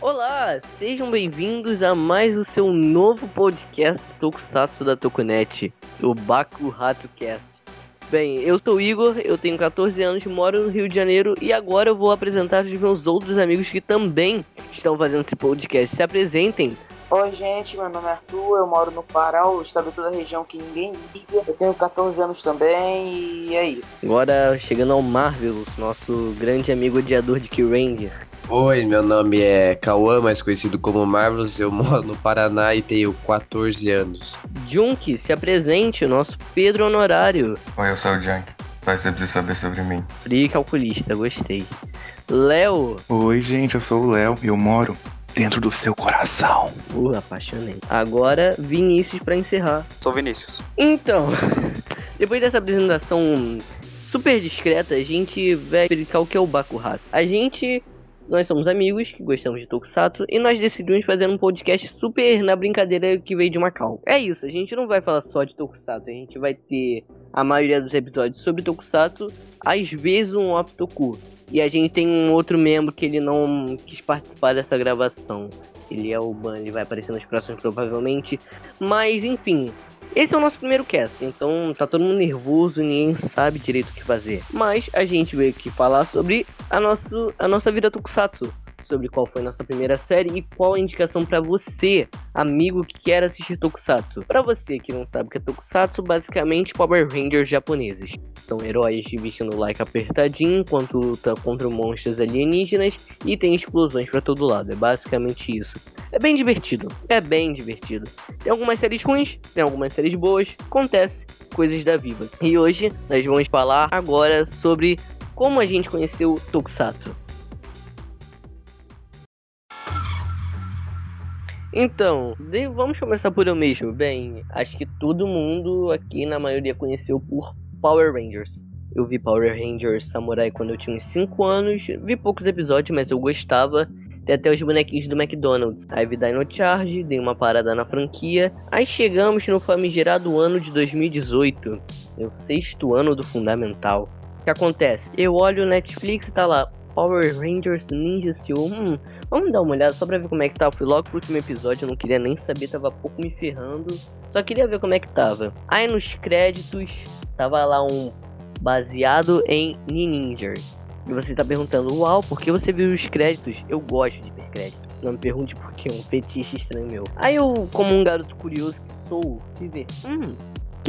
Olá, sejam bem-vindos a mais o seu novo podcast Tokusatsu da Tokunet, o Baku Rato Cast. Bem, eu sou o Igor, eu tenho 14 anos, moro no Rio de Janeiro e agora eu vou apresentar os meus outros amigos que também estão fazendo esse podcast. Se apresentem. Oi, gente, meu nome é Arthur, eu moro no Pará, o estado da região que ninguém liga. Eu tenho 14 anos também e é isso. Agora chegando ao Marvelous, nosso grande amigo odiador de K-Ranger. Oi, meu nome é Cauã, mais conhecido como Marvelous. Eu moro no Paraná e tenho 14 anos. Junk, se apresente, o nosso Pedro Honorário. Oi, eu sou o Junk. Vai ser preciso saber sobre mim. Free calculista, gostei. Léo. Oi, gente, eu sou o Léo e eu moro dentro do seu coração. Uh, apaixonei. Agora, Vinícius para encerrar. Sou Vinícius. Então, depois dessa apresentação super discreta, a gente vai explicar o que é o Bakurato. A gente nós somos amigos que gostamos de Tokusatsu e nós decidimos fazer um podcast super na brincadeira que veio de Macau. É isso, a gente não vai falar só de Tokusatsu, a gente vai ter a maioria dos episódios sobre Tokusatsu, às vezes um off Toku. E a gente tem um outro membro que ele não quis participar dessa gravação. Ele é o Ban, ele vai aparecer nos próximos provavelmente. Mas enfim, esse é o nosso primeiro cast, então tá todo mundo nervoso, ninguém sabe direito o que fazer. Mas a gente veio aqui falar sobre a, nosso, a nossa vida Tokusatsu sobre qual foi nossa primeira série e qual a indicação para você, amigo que quer assistir Tokusatsu. Para você que não sabe o que é Tokusatsu, basicamente Power Rangers japoneses. São heróis vestindo like apertadinho enquanto luta contra monstros alienígenas e tem explosões para todo lado. É basicamente isso. É bem divertido, é bem divertido. Tem algumas séries ruins, tem algumas séries boas, acontece coisas da vida. E hoje nós vamos falar agora sobre como a gente conheceu Tokusatsu. Então, vamos começar por eu mesmo. Bem, acho que todo mundo aqui na maioria conheceu por Power Rangers. Eu vi Power Rangers Samurai quando eu tinha uns 5 anos, vi poucos episódios, mas eu gostava. Tem até os bonequinhos do McDonald's. Aí vi Dino Charge, dei uma parada na franquia. Aí chegamos no famigerado ano de 2018, o sexto ano do Fundamental. O que acontece? Eu olho o Netflix e tá lá, Power Rangers Ninja Steel. Hum, vamos dar uma olhada só pra ver como é que tá. Fui logo pro último episódio, eu não queria nem saber, tava pouco me ferrando. Só queria ver como é que tava. Aí nos créditos, tava lá um baseado em Ninja. E você tá perguntando, uau, por que você viu os créditos? Eu gosto de ver créditos. Não me pergunte por que, é um fetiche estranho meu. Aí eu, como um garoto curioso que sou, fui ver, hum,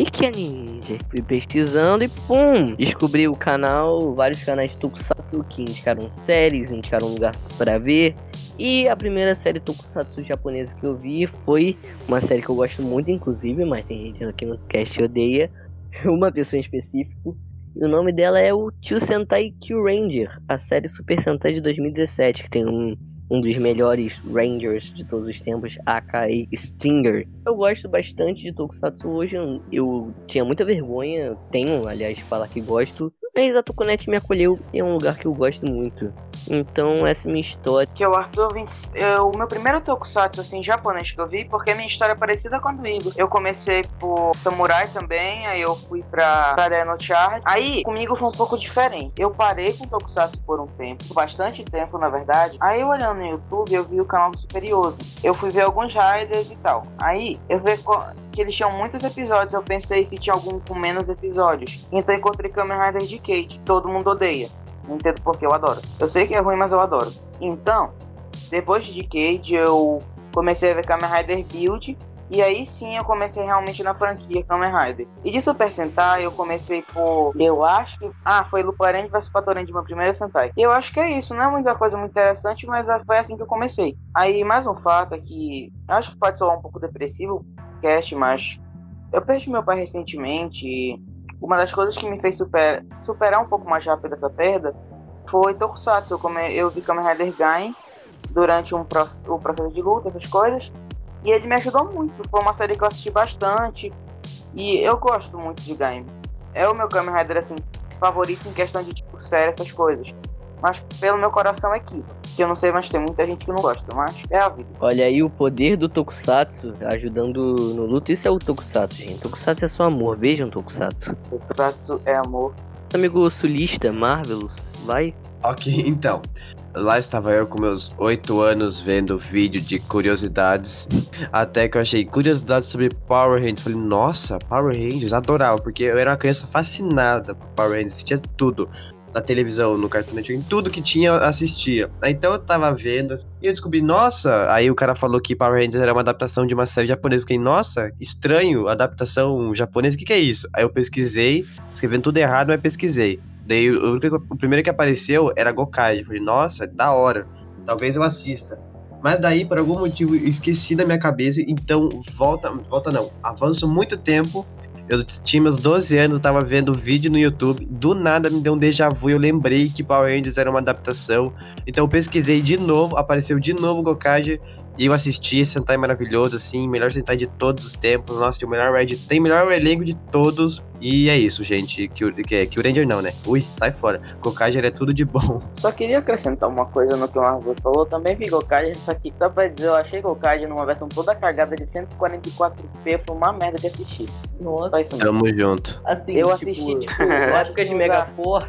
que, que é ninja? Fui pesquisando e pum! Descobri o canal, vários canais Tokusatsu que indicaram séries, indicaram lugar para ver. E a primeira série Tokusatsu japonesa que eu vi foi uma série que eu gosto muito, inclusive, mas tem gente aqui no cast odeia. Uma pessoa em específico. E o nome dela é o Tio Sentai Q Ranger, a série Super Sentai de 2017, que tem um um dos melhores Rangers de todos os tempos, aka Stinger. Eu gosto bastante de Tokusatsu hoje, eu tinha muita vergonha, tenho, aliás, de falar que gosto, mas a Tokunet me acolheu e é um lugar que eu gosto muito. Então, essa é minha história. Que o Arthur, eu, o meu primeiro tokusatsu, assim, japonês que eu vi, porque minha história é parecida com a do Igor. Eu comecei por Samurai também, aí eu fui pra, Dino Charge. Aí, comigo foi um pouco diferente. Eu parei com tokusatsu por um tempo, bastante tempo, na verdade. Aí, eu olhando no YouTube, eu vi o canal do Superioso. Eu fui ver alguns Riders e tal. Aí, eu vi que eles tinham muitos episódios. Eu pensei se tinha algum com menos episódios. Então, encontrei Kamen Rider de Kate. Todo mundo odeia. Não entendo porque eu adoro. Eu sei que é ruim, mas eu adoro. Então, depois de Decade, eu comecei a ver Kamen Rider Build. E aí sim eu comecei realmente na franquia Kamen Rider. E de Super Sentai eu comecei por. Eu acho que. Ah, foi Luparend vs Patorend, meu primeiro Sentai. Eu acho que é isso, não é muita coisa muito interessante, mas foi assim que eu comecei. Aí mais um fato é que. Acho que pode soar um pouco depressivo mas. Eu perdi meu pai recentemente uma das coisas que me fez super, superar um pouco mais rápido essa perda foi Tokusatsu. Eu, come, eu vi Kamen Rider Gain durante um, o processo de luta, essas coisas. E ele me ajudou muito. Foi uma série que eu assisti bastante. E eu gosto muito de Gain. É o meu Kamen Rider assim, favorito em questão de tipo série, essas coisas mas pelo meu coração é Kiva. Que eu não sei, mas tem muita gente que não gosta, mas é a vida. Olha aí o poder do Tokusatsu ajudando no luto. Isso é o Tokusatsu, gente. Tokusatsu é só amor. Vejam Tokusatsu. Tokusatsu é amor. Amigo sulista, Marvelous, vai. Ok, então. Lá estava eu com meus oito anos vendo vídeo de curiosidades. Até que eu achei curiosidades sobre Power Rangers. Falei, nossa, Power Rangers, adorava, porque eu era uma criança fascinada por Power Rangers, assistia tudo. Na televisão, no Cartoon Network, em tudo que tinha, assistia. Então eu tava vendo e eu descobri, nossa. Aí o cara falou que Power Rangers era uma adaptação de uma série japonesa. Eu fiquei, nossa, estranho, adaptação japonesa, o que, que é isso? Aí eu pesquisei, escrevendo tudo errado, mas pesquisei. Daí o, o primeiro que apareceu era Gokage. Eu falei, nossa, da hora. Talvez eu assista. Mas daí, por algum motivo, esqueci da minha cabeça. Então, volta. Volta não. Avança muito tempo. Eu tinha meus 12 anos, eu tava vendo vídeo no YouTube. Do nada me deu um déjà vu. Eu lembrei que Power Rangers era uma adaptação. Então eu pesquisei de novo, apareceu de novo Gokage. E eu assisti, Sentai maravilhoso, assim, melhor Sentai de todos os tempos. Nossa, tem o melhor Red, tem o melhor elenco de todos. E é isso, gente. Que, que, é, que o Ranger não, né? Ui, sai fora. Gokage é tudo de bom. Só queria acrescentar uma coisa no que o Marcos falou. Também vi Gokage, só que só pra dizer, eu achei Gokage numa versão toda cagada de 144p. Foi uma merda de assistir. Nossa, Só isso mesmo. Tamo junto. assim, Eu tipo, assisti, tipo, Na época de usar- Megaforce,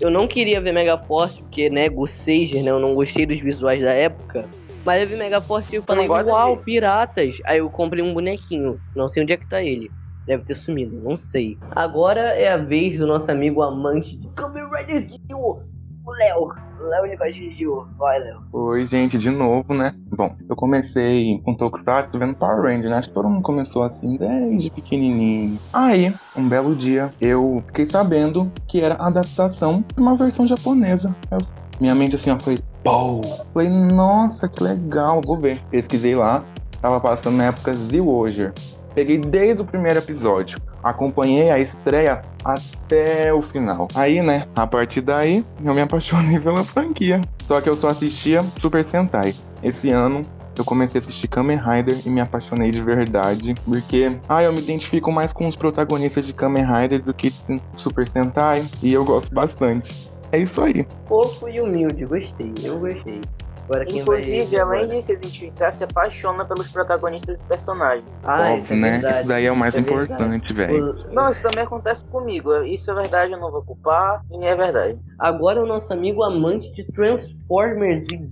eu não queria ver Megaforce, porque, né, Gossager, né, eu não gostei dos visuais da época. Mas eu vi Megaforce e eu falei, uau, de- piratas. Aí eu comprei um bonequinho, não sei onde é que tá ele. Deve ter sumido, não sei. Agora é a vez do nosso amigo amante de Kamen Rider Dio, o Léo. O Léo de Dio. Vai, Léo. Oi, gente, de novo, né? Bom, eu comecei com Tokusatsu vendo Power Ranger, né? Acho que todo mundo começou assim desde pequenininho. Aí, um belo dia, eu fiquei sabendo que era adaptação de uma versão japonesa. Eu- minha mente assim, ó, foi pô. Falei, nossa, que legal, vou ver. Pesquisei lá, tava passando na época Z-Warrior. Peguei desde o primeiro episódio. Acompanhei a estreia até o final. Aí, né, a partir daí, eu me apaixonei pela franquia. Só que eu só assistia Super Sentai. Esse ano eu comecei a assistir Kamen Rider e me apaixonei de verdade. Porque, ah, eu me identifico mais com os protagonistas de Kamen Rider do que de Super Sentai. E eu gosto bastante. É isso aí. Fofo e humilde, gostei, eu gostei. Agora quem Inclusive, além de se identificar, se apaixona pelos protagonistas e personagens. Ah, isso Óbvio, é né? verdade, Isso daí é o mais isso é importante, velho. O- Não, isso também acontece comigo. Isso é verdade, eu não vou culpar. E é verdade. Agora o nosso amigo amante de Transformers e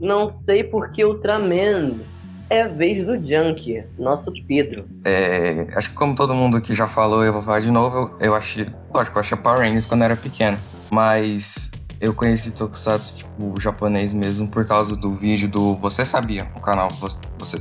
não sei por que Ultraman. É a vez do Junk, nosso Pedro. É, acho que como todo mundo aqui já falou, eu vou falar de novo, eu, eu achei. Lógico, eu achei Power Rangers quando eu era pequeno. Mas eu conheci Tokusatsu, tipo, japonês mesmo, por causa do vídeo do Você Sabia, o canal. Você.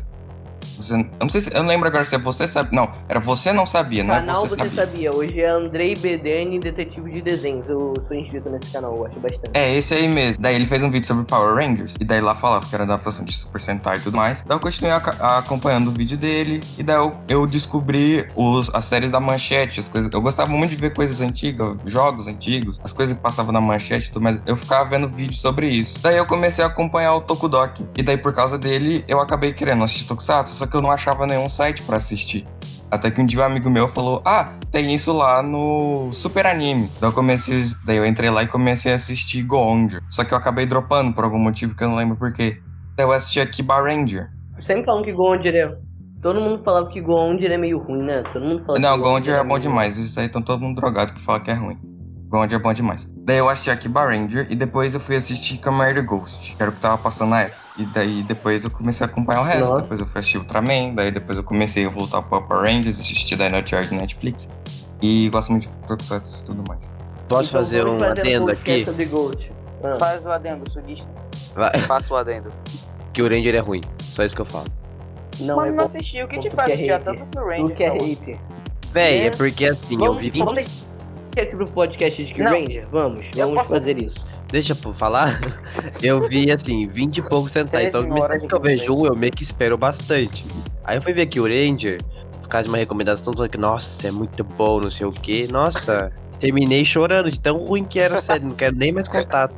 Você, eu não sei se. Eu não lembro agora se é Você Sabia. Não, era Você Não Sabia, não é canal Você, você Sabia. sabia, hoje é Andrei BDN Detetive de Desenhos. Eu sou inscrito nesse canal, eu gosto bastante. É, esse aí mesmo. Daí ele fez um vídeo sobre Power Rangers. E daí lá falava que era adaptação de Super Sentai e tudo mais. Daí eu continuei acompanhando o vídeo dele. E daí eu, eu descobri os, as séries da manchete, as coisas. Eu gostava muito de ver coisas antigas, jogos antigos, as coisas que passavam na manchete e tudo mais. Eu ficava vendo vídeos sobre isso. Daí eu comecei a acompanhar o Tokudok. E daí, por causa dele, eu acabei querendo assistir Tokusatsu, só que eu não achava nenhum site pra assistir. Até que um dia um amigo meu falou: Ah, tem isso lá no Super Anime. Daí eu comecei. Daí eu entrei lá e comecei a assistir Goonja. Só que eu acabei dropando por algum motivo que eu não lembro porquê. Daí eu assisti a Kiba Ranger. Sempre falam que Gondir é. Todo mundo falava que Gondir é meio ruim, né? Todo mundo fala não, Goonja é bom meio- demais. Isso aí estão todo mundo drogado que fala que é ruim. Goonja é bom demais. Daí eu assisti a Kiba Ranger e depois eu fui assistir Kamen Ghost, que era o que tava passando na época. E daí depois eu comecei a acompanhar o resto. Nossa. Depois eu fui assistir Ultraman, daí depois eu comecei a voltar pro Power Rangers, assistir Dino Charge no Netflix. E gosto muito de Tokusatsu e tudo mais. Posso Então fazer um adendo aqui? sobre Gold. Ah. Faz o adendo, sulista. Vai- Faça o adendo. Que o Ranger é ruim. Só isso que eu falo. Não, Mas é não bom. assistiu. O que te Porque faz é assistir hater. tanto pro Ranger? que é então? hater. Véi, É. é porque assim, eu Vamos, vi 20. Vamos deixar pro podcast de Não. Ranger? Vamos, Eu vamos posso- fazer isso. Deixa eu falar. Eu vi assim, 20 e poucos centais. Então, de que eu vejo um, eu meio que espero bastante. Aí eu fui ver aqui o Ranger, por causa de uma recomendação, falando que, nossa, é muito bom, não sei o quê. Nossa, terminei chorando de tão ruim que era a série, não quero nem mais contato.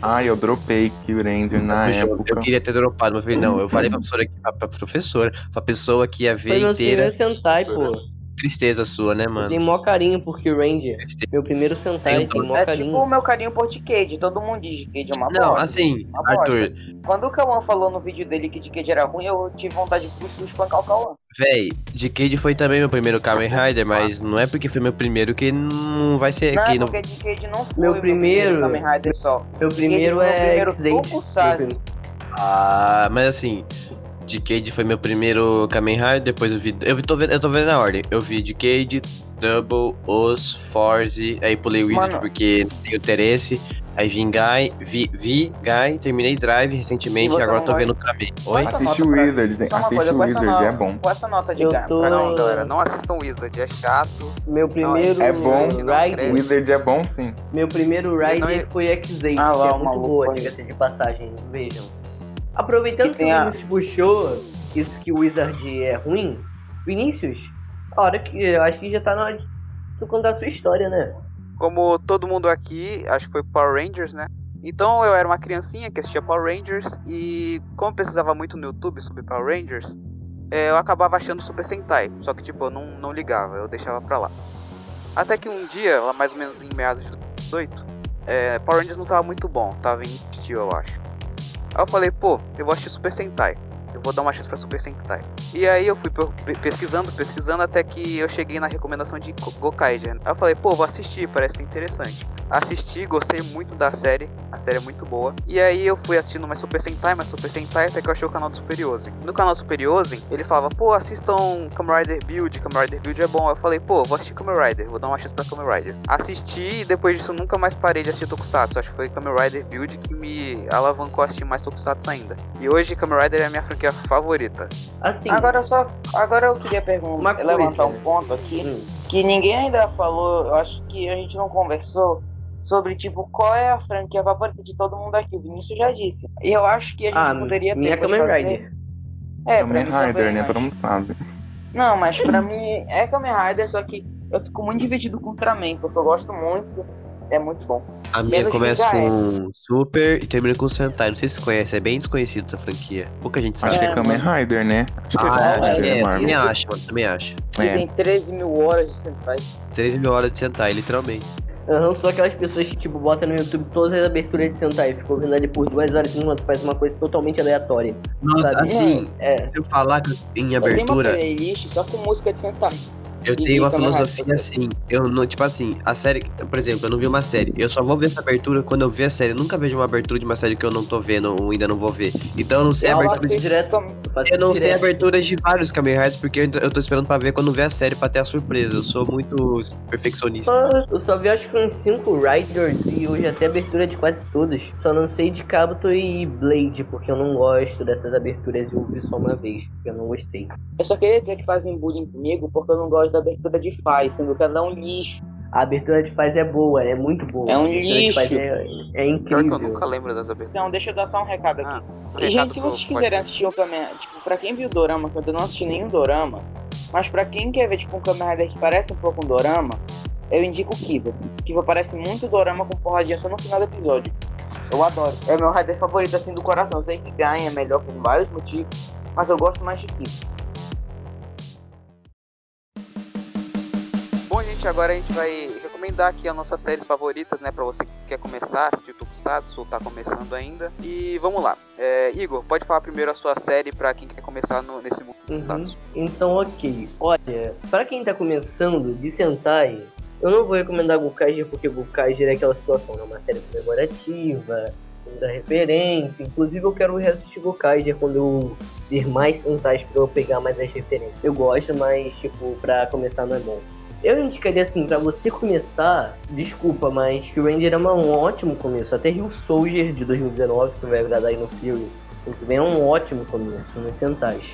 Ah, eu dropei Kill Ranger na eu, eu época. queria ter dropado, mas eu falei, não, eu falei pra professora, que- pra, pra professora, pra pessoa que ia Foi ver meu inteira. Sentai, pô. Tristeza sua, né, mano? Tem mó carinho por Ranger. Tristeza. Meu primeiro Sentai Tem tem mó É carinho. tipo o meu carinho por Decade. Todo mundo diz Decade é uma Não, bosta. assim, Uma bosta. Arthur, Quando o Kawan falou no vídeo dele que Decade era ruim, eu tive vontade de espancar o Kawan. véi, Decade foi também meu primeiro Kamen Rider, mas não é porque foi meu primeiro que não vai ser Não, aqui. é Não... porque Decade não foi Meu o primeiro- Kamen Rider só. Meu primeiro é primeiro X-Aid. tokusatsu. Meu Ah, mas assim, Decade foi meu primeiro Kamen Rider, depois eu vi. Eu, vi, tô vendo, eu tô vendo na ordem. Eu vi Decade, Double, Os, Force, aí pulei Wizard Mano. porque não tenho interesse. Aí vim Guy, vi, vi Guy, terminei Drive recentemente E agora não tô vai? vendo vez. Oi? Assiste o pra- Wizard, Só uma assiste coisa, o com essa Wizard, nota, é bom. com essa nota de Eu tô- pra Não, galera, não assistam Wizard, é chato. Meu primeiro É bom. Rider, O Wizard é bom sim. meu primeiro Ele não Rider é- foi X-Aid, Ah lá, que é o muito maluco boa, diga-se de passagem, vejam. Aproveitando Que que o a- Vinícius puxou isso que o Wizard é ruim, Vinícius, a hora que eu acho que já tá na hora de tu contar a sua história, né? Como todo mundo aqui, acho que foi Power Rangers, né? Então eu era uma criancinha que assistia Power Rangers e como eu pesquisava muito no YouTube sobre Power Rangers, é, eu acabava achando Super Sentai. Só que tipo, eu não, não ligava, eu deixava pra lá. Até que um dia, lá mais ou menos em meados de 2018, é, Power Rangers não tava muito bom, tava em eu acho. Aí eu falei, pô, eu vou assistir Super Sentai. Vou dar uma chance pra Super Sentai. E aí eu fui pe- pesquisando, pesquisando, até que eu cheguei na recomendação de Go- Gokaiger. Aí eu falei, pô, vou assistir, parece interessante. Assisti, gostei muito da série, a série é muito boa. E aí eu fui assistindo mais Super Sentai, mais Super Sentai, até que eu achei o canal do Superiosen. No canal do Superiosen, ele falava, pô, assistam Kamen Rider Build, Kamen Rider Build é bom. Eu falei, pô, vou assistir Kamen Rider, vou dar uma chance pra Kamen Rider. Assisti e depois disso nunca mais parei de assistir Tokusatsu. Acho que foi Kamen Rider Build que me alavancou a assistir mais Tokusatsu ainda. E hoje Kamen Rider é a minha franquia favorita. Assim, Agora só, agora eu queria perguntar, levantar um ponto aqui hum, que ninguém ainda falou. Eu acho que a gente não conversou sobre tipo qual é a franquia favorita de todo mundo aqui. O Vinícius já disse. E eu acho que a gente ah, poderia ter. minha Kamen Rider. É, Kamen mim Rider, também, né? Todo mundo sabe. Não, mas pra mim é Kamen Rider, só que eu fico muito divertido com Ultraman, porque eu gosto muito. É muito bom. A minha Menos começa é. com Super e termina com Sentai. Não sei se você conhece, é bem desconhecido essa franquia. Pouca gente sabe. Acho que é É, Kamen Rider, né? Acho que Ah, é, acho que é. Marvel. Também acho, mano. Também acho. É. tem 13 mil horas de Sentai. 13 mil horas de Sentai, literalmente. Aham, sou aquelas pessoas que, tipo, botam no YouTube todas as aberturas de Sentai, ficou vendo ali por duas horas e minutos, faz uma coisa totalmente aleatória. Nossa, Sabe? assim, É, se eu falar que em Eu tenho uma abertura, playlist só com música de Sentai. Eu tenho uma Kamen Rider. filosofia assim. Eu não, tipo assim, a série, por exemplo, eu não vi uma série. Eu só vou ver essa abertura quando eu ver a série. Eu nunca vejo uma abertura de uma série que eu não tô vendo ou ainda não vou ver. Então eu não sei a eu abertura faço de. direto. Eu não sei direto. aberturas de vários Kamen Riders, porque eu, eu tô esperando pra ver quando ver a série pra ter a surpresa. Eu sou muito perfeccionista. Eu só vi acho que uns 5 Riders e hoje até abertura de quase todos. Só não sei de Kabuto e Blade, porque eu não gosto dessas aberturas e eu vi só uma vez, porque eu não gostei. Eu só queria dizer que fazem bullying comigo porque eu não gosto da abertura de Faz, sendo que ela é um lixo. A abertura de Faz é boa, é muito boa. É um lixo. É, é Pior que eu incrível. nunca lembro das aberturas. Então, deixa eu dar só um recado aqui. Ah, um E, gente, se pro vocês quiserem assistir o Kamen tipo, pra quem viu o Dorama, que eu não assisti nenhum Dorama, mas pra quem quer ver, tipo, um Kamen Rider que parece um pouco um Dorama, eu indico o Kiva. Kiva parece muito Dorama com porradinha só no final do episódio. Eu adoro. É o meu Rider favorito, assim, do coração. Eu sei que ganha melhor por vários motivos, mas eu gosto mais de Kiva. Agora a gente vai recomendar aqui as nossas séries favoritas, né? Pra você que quer começar assistir Tokusatsu ou tá começando ainda. E vamos lá. É, Igor, pode falar primeiro a sua série pra quem quer começar no- nesse mundo Uhum. Então, ok. Olha, pra quem tá começando de Sentai, eu não vou recomendar Gokaiger porque Gokaiger é aquela situação, é uma série comemorativa, muita referência. Inclusive, eu quero reassistir Gokaiger quando eu ver mais Sentais pra eu pegar mais as referências. Eu gosto, mas, tipo, pra começar não é bom. Eu indicaria assim, pra você começar, desculpa, mas que o Ranger é um ótimo começo. Até Rio Soldier de 2019, que vai agradar aí no. Muito bem, é um ótimo começo nos Sentais.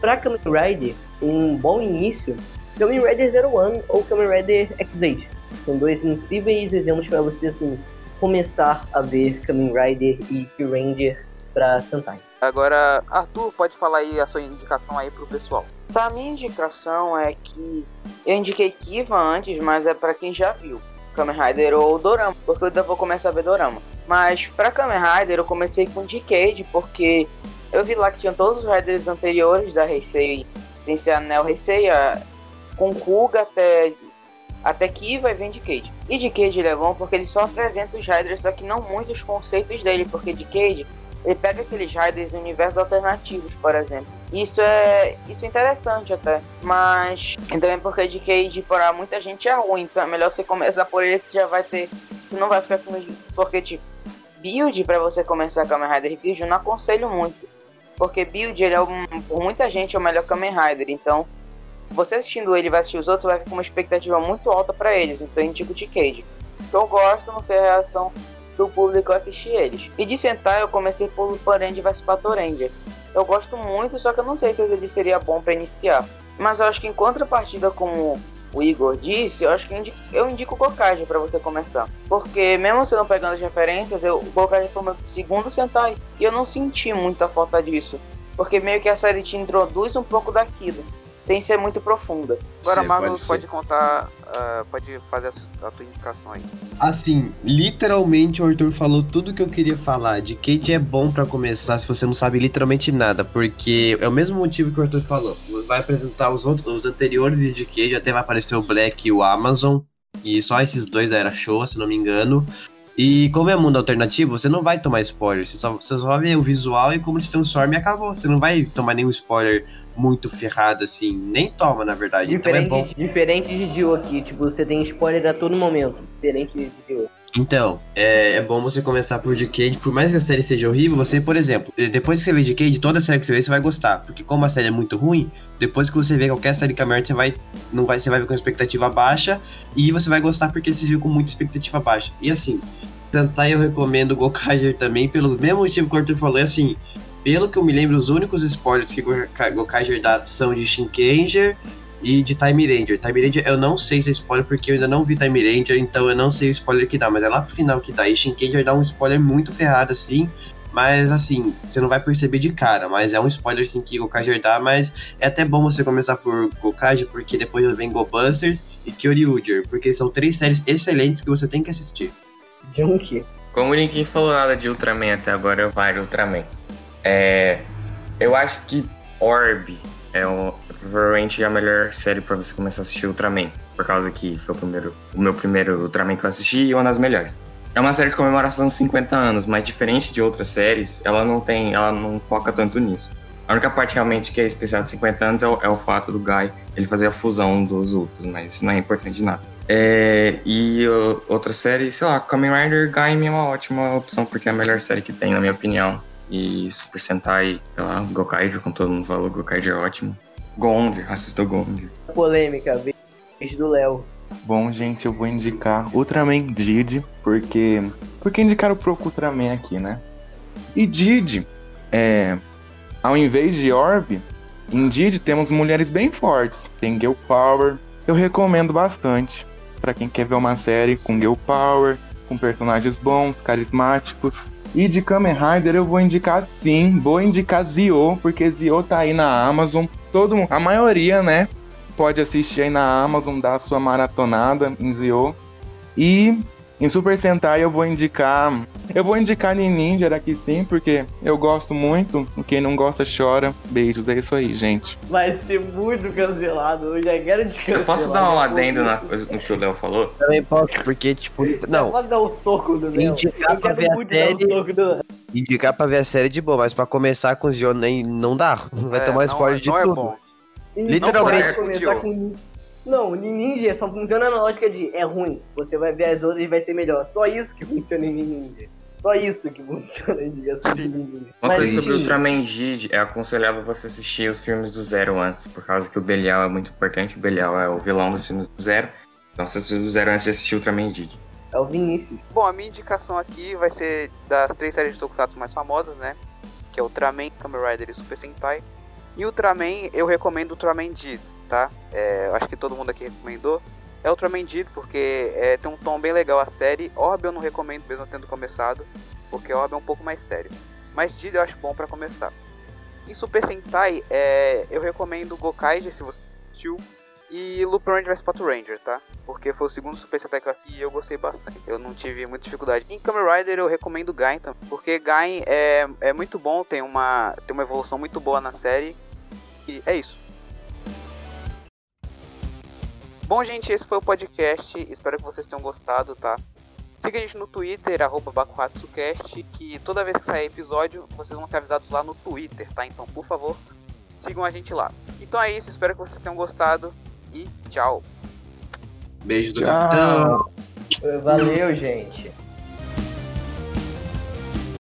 Pra Kamen Rider, um bom início, Kamen Rider Zero One ou Kamen Rider X8. São dois incríveis exemplos para você assim, começar a ver Kamen Rider e Ranger pra Sentai. Agora, Arthur, pode falar aí a sua indicação aí pro pessoal. Pra minha indicação é que eu indiquei Kiva antes, mas é pra quem já viu Kamen Rider ou Dorama, porque eu ainda vou começar a ver Dorama. Mas pra Kamen Rider eu comecei com Decade, porque eu vi lá que tinha todos os Riders anteriores da Heisei, tem a Neo Heisei, a com Kuga até até Kiva e vem de Cade. E de Cade ele é bom porque ele só apresenta os Riders, só que não muitos conceitos dele, porque de Cade ele pega aqueles Riders em universos alternativos, por exemplo. Isso é, isso é interessante até. Mas também porque de Cade para muita gente é ruim, então é melhor você começar por ele que você já vai ter. Você não vai ficar com. Porque, tipo, build para você começar Kamen Rider build eu não aconselho muito. Porque build ele é um, por muita gente é o melhor Kamen Rider. Então, você assistindo ele vai assistir os outros, vai ficar com uma expectativa muito alta para eles. Então eu indico de Cade. Eu gosto, não sei a reação do público assistir eles. E de sentar eu comecei por Poranger vs Patoranger. Eu gosto muito, só que eu não sei se ele seria bom para iniciar. Mas eu acho que em contrapartida com o Igor disse, eu acho que eu indico, o Gokage para você começar. Porque mesmo você não pegando as referências, eu, o Gokage foi o meu segundo Sentai. E eu não senti muita falta disso. Porque meio que a série te introduz um pouco daquilo sem ser muito profunda. Agora, Marvel, pode, pode contar, uh, pode fazer a, a, tua indicação aí. Assim, literalmente o Arthur falou tudo que eu queria falar. De Kate é bom para começar se você não sabe literalmente nada, porque é o mesmo motivo que o Arthur falou. Vai apresentar os, outros, os anteriores de Kate, até vai aparecer o Black e o Amazon. E só esses dois era show, se não me engano. E como é mundo alternativo, você não vai tomar spoiler. Você só, você só ver o visual e como se transforma e acabou. Você não vai tomar nenhum spoiler muito ferrado assim. Nem toma, na verdade. Diferente, então é bom. Diferente de Dio aqui, tipo, você tem spoiler a todo momento. Diferente de Dio. Então, é, é, bom você começar por Decade, por mais que a série seja horrível, você, por exemplo, depois que você vê Decade, toda série que você vê, você vai gostar. Porque como a série é muito ruim, depois que você vê qualquer série Camerta, você vai, não vai, você vai ver com expectativa baixa e você vai gostar porque você viu com muita expectativa baixa. E assim, Sentai eu recomendo Gokaiger também, pelo mesmo motivo que o Arthur falou, é assim, pelo que eu me lembro, os únicos spoilers que Gokaiger dá são de Shinkenger e de Time Ranger. Time Ranger eu não sei se é spoiler porque eu ainda não vi Time Ranger, então eu não sei o spoiler que dá, mas é lá pro final que dá. E Shinkenger dá um spoiler muito ferrado assim, mas assim, você não vai perceber de cara, mas é um spoiler sim que Gokaiger dá, mas é até bom você começar por Gokaiger porque depois vem Go Busters e Kyoryuger, porque são três séries excelentes que você tem que assistir. Junkie. Como ninguém falou nada de Ultraman até agora, eu vai Ultraman. É, eu acho que Orb é o, provavelmente a melhor série para você começar a assistir Ultraman, por causa que foi o, primeiro, o meu primeiro Ultraman que eu assisti e uma das melhores. É uma série de comemoração dos 50 anos, mas diferente de outras séries, ela não tem, ela não foca tanto nisso. A única parte realmente que é especial de 50 anos é o, é o fato do Guy ele fazer a fusão dos outros, mas isso não é importante de nada. É, e outra série, sei lá, Kamen Rider Gaime é uma ótima opção, porque é a melhor série que tem, na minha opinião. E Super Sentai, sei lá, Gokaiger, como todo mundo falou, Gokaiger é ótimo. Gond, assista Gond. Polêmica, beijo do Léo. Bom, gente, eu vou indicar Ultraman Didi, porque. Porque indicaram pro Ultraman aqui, né? E Didi, é. Ao invés de Orb, em Didi temos mulheres bem fortes. Tem Girl Power. Eu recomendo bastante para quem quer ver uma série com Girl Power, com personagens bons, carismáticos. E de Kamen Rider eu vou indicar sim, vou indicar Zio, porque Zio tá aí na Amazon. Todo a maioria, né, pode assistir aí na Amazon, dar sua maratonada em Zio. E em Super Sentai eu vou indicar. Eu vou indicar Ninja aqui sim, porque eu gosto muito. Quem não gosta chora. Beijos, é isso aí, gente. Vai ser muito cancelado. Eu já quero te cancelar. Eu posso dar um adendo na, no que o Léo falou? Também posso, porque, tipo. Não. Pode dar o soco do Léo. Indicar pra ver a série. Indicar pra ver a série de boa, mas pra começar com o Zion nem não dá. Vai é, tomar spoiler de não é tudo. É bom. Literalmente. Não começar com não, Ninja só funciona na lógica de é ruim. Você vai ver as outras e vai ser melhor. Só isso que funciona em Ninja. Só isso que funciona em Ninja. Uma coisa sobre Ultraman Gid é aconselhável você assistir os filmes do Zero antes, por causa que o Belial é muito importante. O Belial é o vilão dos filmes do Zero. Então você assistir do Zero antes de assistir Ultraman Gid. É o Vinícius. Bom, a minha indicação aqui vai ser das três séries de Tokusatsu mais famosas, né? Que é Ultraman, Kamen Rider e Super Sentai. E Ultraman, eu recomendo Ultraman Did, tá? É, acho que todo mundo aqui recomendou. É Ultraman Did porque é, tem um tom bem legal a série. Orb eu não recomendo mesmo tendo começado, porque Orb é um pouco mais sério. Mas Did eu acho bom para começar. Em Super Sentai, é, eu recomendo Gokaiger, se você assistiu. E Loop Ranger vs Pato Ranger, tá? Porque foi o segundo Super Sentai que eu assisti e eu gostei bastante. Eu não tive muita dificuldade. Em Kamen Rider eu recomendo Gain também. Porque Gain é, é muito bom, tem uma, tem uma evolução muito boa na série. E é isso. Bom, gente, esse foi o podcast. Espero que vocês tenham gostado, tá? Siga a gente no Twitter, arroba BakuhatsuCast, que toda vez que sair episódio, vocês vão ser avisados lá no Twitter, tá? Então, por favor, sigam a gente lá. Então é isso, espero que vocês tenham gostado e tchau! Beijo do Tchau. capitão. Valeu, gente.